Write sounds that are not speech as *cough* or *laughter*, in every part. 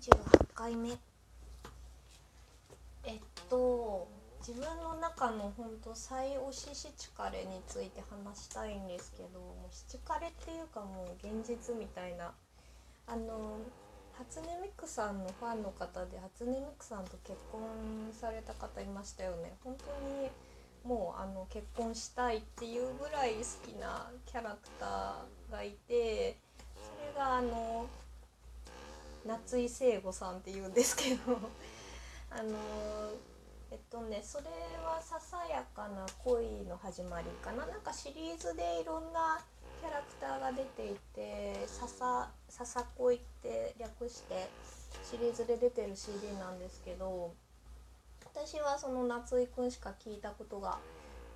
28回目。えっと自分の中のほんと最推しシチカレについて話したいんですけどもうシチカレっていうかもう現実みたいな。あの初音ミクさんのファンの方で初音ミクさんと結婚された方いましたよね。本当にもうあの結婚したいっていうぐらい好きなキャラクターがいてそれがあの夏井聖吾さんっていうんですけど *laughs* あのえっとねそれはささやかな恋の始まりかな。なんかシリーズでいろんなキャラクターが出ていて「ささささ恋」って略してシリーズで出てる CD なんですけど私はその夏井くんしか聞いたことが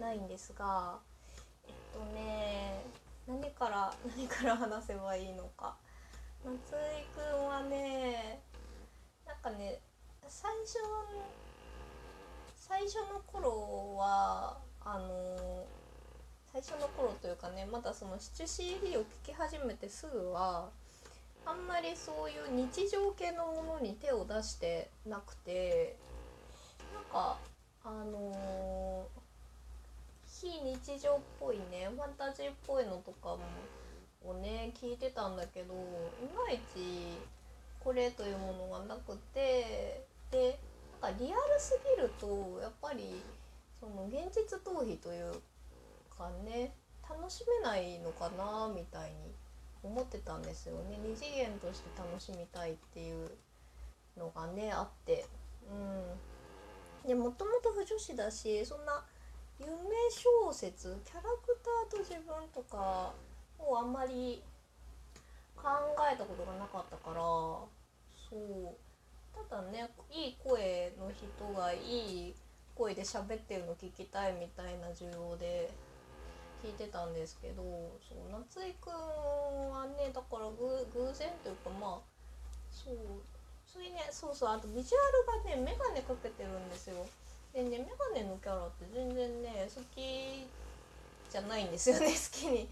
ないんですがえっとね何から何から話せばいいのか。夏井くんはねなんかね最初の最初の頃はあの最初の頃というかねまだそのシチュ CD を聴き始めてすぐはあんまりそういう日常系のものに手を出してなくてなんかあの非日常っぽいねファンタジーっぽいのとかも聞いてたんだけどいまいちこれというものがなくてでなんかリアルすぎるとやっぱりその現実逃避というかね楽しめないのかなみたいに思ってたんですよね。二次元として楽しみたいっていうのがねあって。うん。でもともと不女子だしそんな夢小説キャラクターと自分とかをあんまりえたことがなかったからそう。ただねいい声の人がいい声で喋ってるの聞きたいみたいな需要で聞いてたんですけどそう夏井くんはねだから偶然というかまあそうそれねそうそうあとビジュアルがね眼鏡かけてるんですよ。でね眼鏡のキャラって全然ね好きじゃないんですよね *laughs* 好きに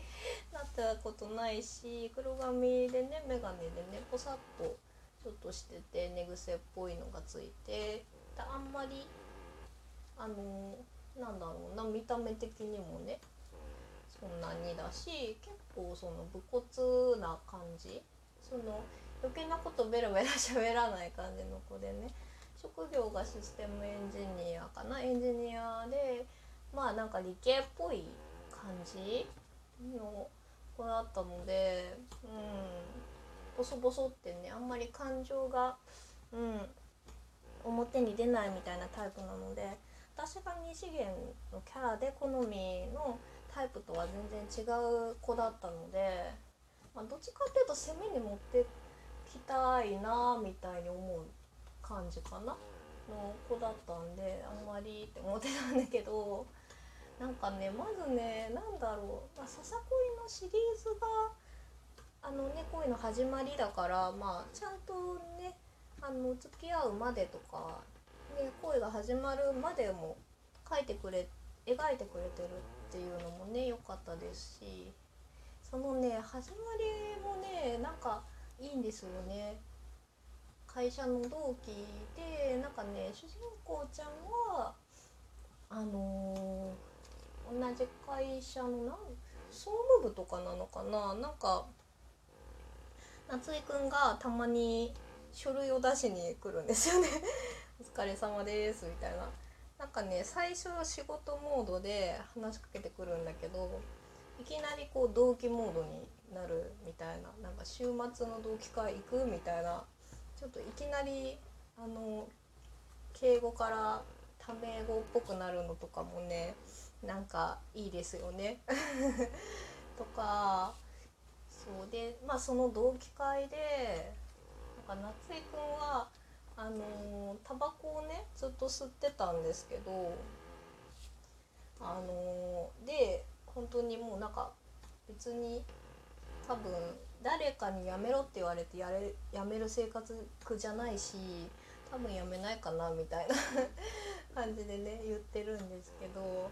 なったことないし黒髪でね眼鏡でねポサッとちょっとしてて寝癖っぽいのがついてあんまりあのなんだろうな見た目的にもねそんなにだし結構その武骨な感じその余計なことベラベラ喋らない感じの子でね職業がシステムエンジニアかなエンジニアでまあなんか理系っぽい感じ？の子だったのでうん。ボソボソってねあんまり感情がうん表に出ないみたいなタイプなので私が2次元のキャラで好みのタイプとは全然違う子だったので、まあ、どっちかっていうと攻めに持ってきたいなみたいに思う感じかなの子だったんであんまりって思ってたんだけどなんかねまずね何だろう、まあ、ささ恋のシリーズがあのね恋の始まりだからまあちゃんとねあの付き合うまでとか、ね、恋が始まるまでも描いてくれ描いてくれてるっていうのもね良かったですしそのね始まりもねなんかいいんですよね。会社の同期でなんかね主人公ちゃんはあのー、同じ会社のな総務部とかなのかな？なんか夏井くんがたまに書類を出しに来るんですよね。*laughs* お疲れ様ですみたいな。なんかね最初は仕事モードで話しかけてくるんだけどいきなりこう同期モードになるみたいな。なんか週末の同期会行くみたいな。ちょっといきなりあの敬語からタメ語っぽくなるのとかもねなんかいいですよね。*laughs* とかそうでまあその同期会でなんか夏井くんはあのタバコをねずっと吸ってたんですけどあので本当にもうなんか別に多分誰かにやめろって言われてやれやめる性格じゃないし多分やめないかなみたいな *laughs* 感じでね言ってるんですけど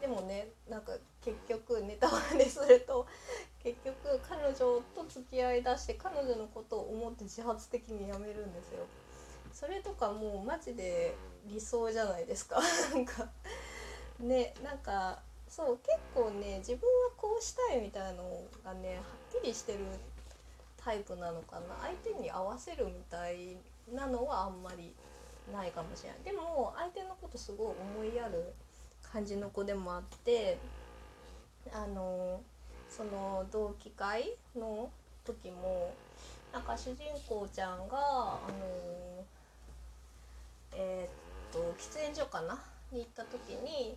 でもねなんか結局ネタバレすると *laughs* 結局彼女と付き合いだして彼女のことを思って自発的にやめるんですよ。それとかもうマジで理想じゃないですか。*laughs* なんかねなんかそう結構ね自分はこうしたいみたいなのがねはっきりしてるタイプなのかな。相手に合わせるみたいなのはあんまりないかもしれない。でも相手のことすごい思いやる感じの子でもあってあのその同期会の時もなんか主人公ちゃんがあのえー、っと喫煙所かな？に行った時に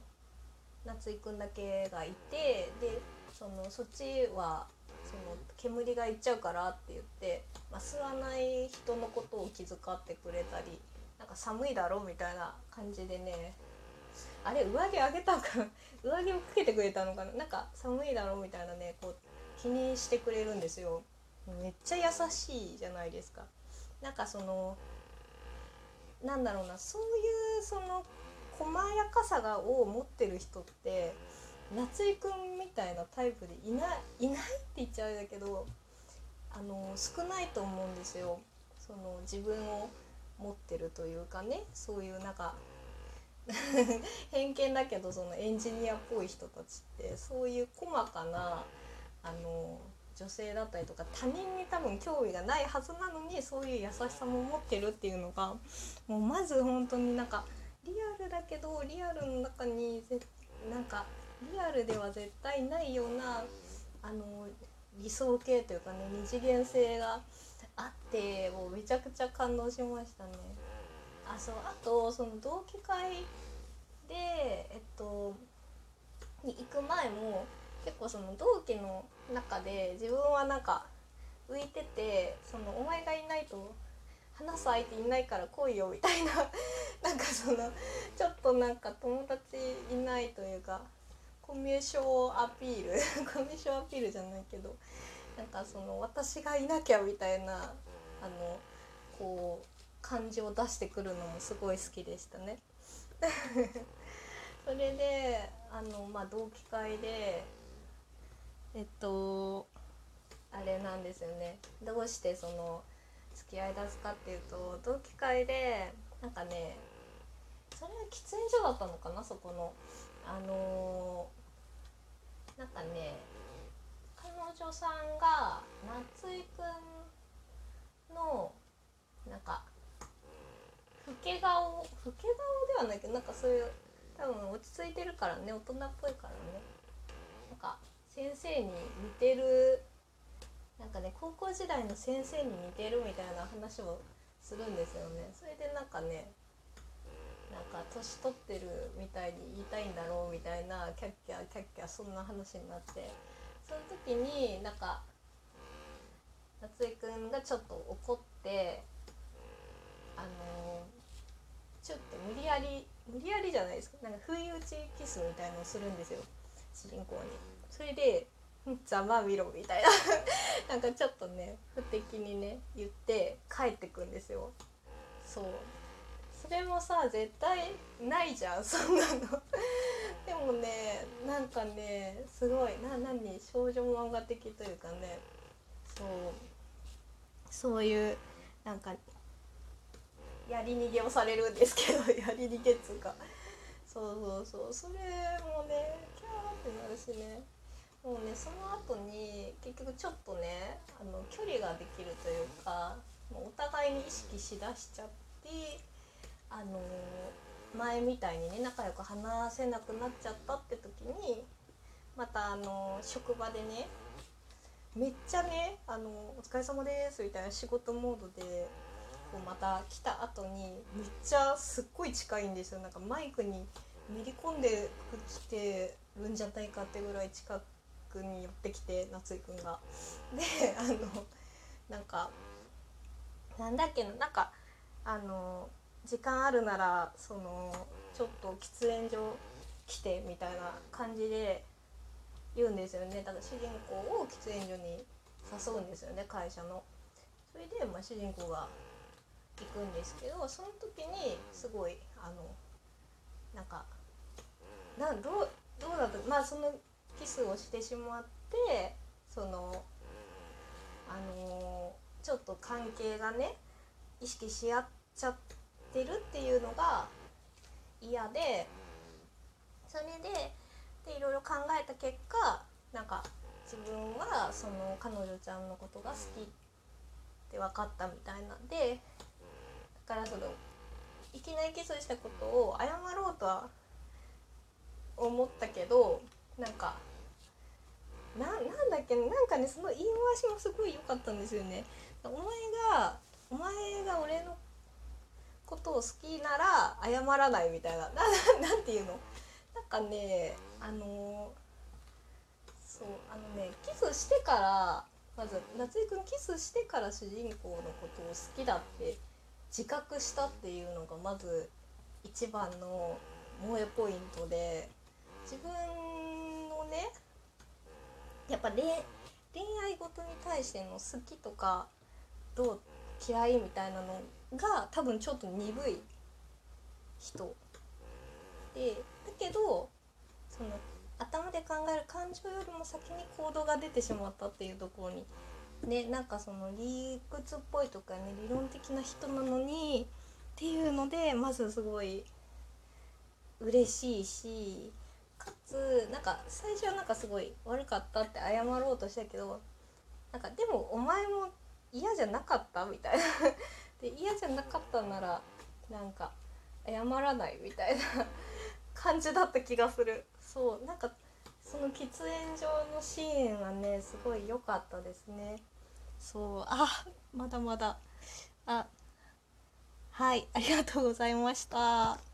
夏井くんだけがいてでそのそっちはその煙がいっちゃうからって言って、まあ、吸わない人のことを気遣ってくれたりなんか寒いだろみたいな感じでねあれ上着あげたんか。*laughs* 上着をかけてくれたのかな。なんか寒いだろうみたいなねこう気にしてくれるんですよ。めっちゃ優しいじゃないですか。なんかそのなんだろうな。そういうその細やかさがを持ってる人って夏井くんみたいなタイプでいないいないって言っちゃうんだけどあの少ないと思うんですよ。その自分を持ってるというかね。そういうなんか *laughs* 偏見だけどそのエンジニアっぽい人たちってそういう細かなあの女性だったりとか他人に多分興味がないはずなのにそういう優しさも持ってるっていうのがもうまず本当になんかリアルだけどリアルの中にぜなんかリアルでは絶対ないようなあの理想系というかね二次元性があってもうめちゃくちゃ感動しましたね。あそうあとその同期会でえっとに行く前も結構その同期の中で自分はなんか浮いててそのお前がいないと話す相手いないから来いよみたいな *laughs* なんかそのちょっとなんか友達いないというかコミュ障アピール *laughs* コミュ障アピールじゃないけどなんかその私がいなきゃみたいなあのこう感じを出してくるのもすごい好きでしたね。*laughs* それであの、まあ、同期会でえっとあれなんですよね。どうしてその付き合い出すかっていうと同期会でなんかねそれは喫煙所だったのかな？そこの。あのー、なんかね彼女さんが夏井くんのなんか老け顔老け顔ではないけどなんかそういう多分落ち着いてるからね大人っぽいからね。なんか先生に似てるなんかね高校時代の先生に似てるみたいな話をするんですよね。それでなんかねなんか年取ってるみたいに言いたいんだろうみたいなキャッキャキャッキャそんな話になって。その時になんか夏井くんがちょっと怒ってあのちょっと無理やり無理やりじゃないですか。なんか不意打ちキスみたいのをするんですよ。主人公に。それで「ざまみろ」みたいな。*laughs* なんかちょっとね不敵にね言って帰ってくんですよ。そう。それもさ絶対ないじゃんそんなの。*laughs* でもねなんかねすごい。な何少女漫画的というかね。そう。そういうなんかやり逃げをされるんですけどやり逃げっつうか。そうそうそう。それもねキャーってなるしね。もうねその後に結局ちょっとねあの距離ができるというかもうお互いに意識しだしちゃってあの前みたいにね仲良く話せなくなっちゃったって時にまたあの職場でねめっちゃねあの「お疲れ様です」みたいな仕事モードでこうまた来た後にめっちゃすっごい近いんですよなんかマイクにめり込んできてるんじゃないかってぐらい近くに寄ってきて夏井くんが。であのなんかなんだっけななんかあの時間あるならそのちょっと喫煙所来てみたいな感じで言うんですよねだから主人公を喫煙所に誘うんですよね会社の。それで、まあ、主人公が行くんですけどその時にすごいあのなんかなどうどうだった？まあそのキスをしてしまってそそのあのーちょっと関係がね意識し合っちゃってるっていうのが嫌でそれででいろいろ考えた結果なんか自分はその彼女ちゃんのことが好きって分かったみたいなんでだからそのいきなりキスしたことを謝ろうとは思ったけどなんかななんだっけなんかねその言い回しもすごい良かったんですよね。お前がお前が俺のことを好きなら謝らないみたいなななんていうの？なんかねあのそうあのねキスしてからまず夏井くんキスしてから主人公のことを好きだって自覚したっていうのがまず一番の萌えポイントで自分のねやっぱ恋恋愛事に対しての好きとかどう嫌いみたいなのが多分ちょっと鈍い人。でだけどその頭で考える感情よりも先に行動が出てしまったっていうところにねなんかその理屈っぽいとかね理論的な人なのにっていうのでまずすごい嬉しいしかつなんか最初はなんかすごい悪かったって謝ろうとしたけどなんかでもお前も嫌じゃなかったみたいな。で嫌じゃなかったならなんか謝らないみたいな感じだった気がする。そうなんかその喫煙所のシーンはねすごい良かったですね。そう。あまだまだ。あ。はいありがとうございました。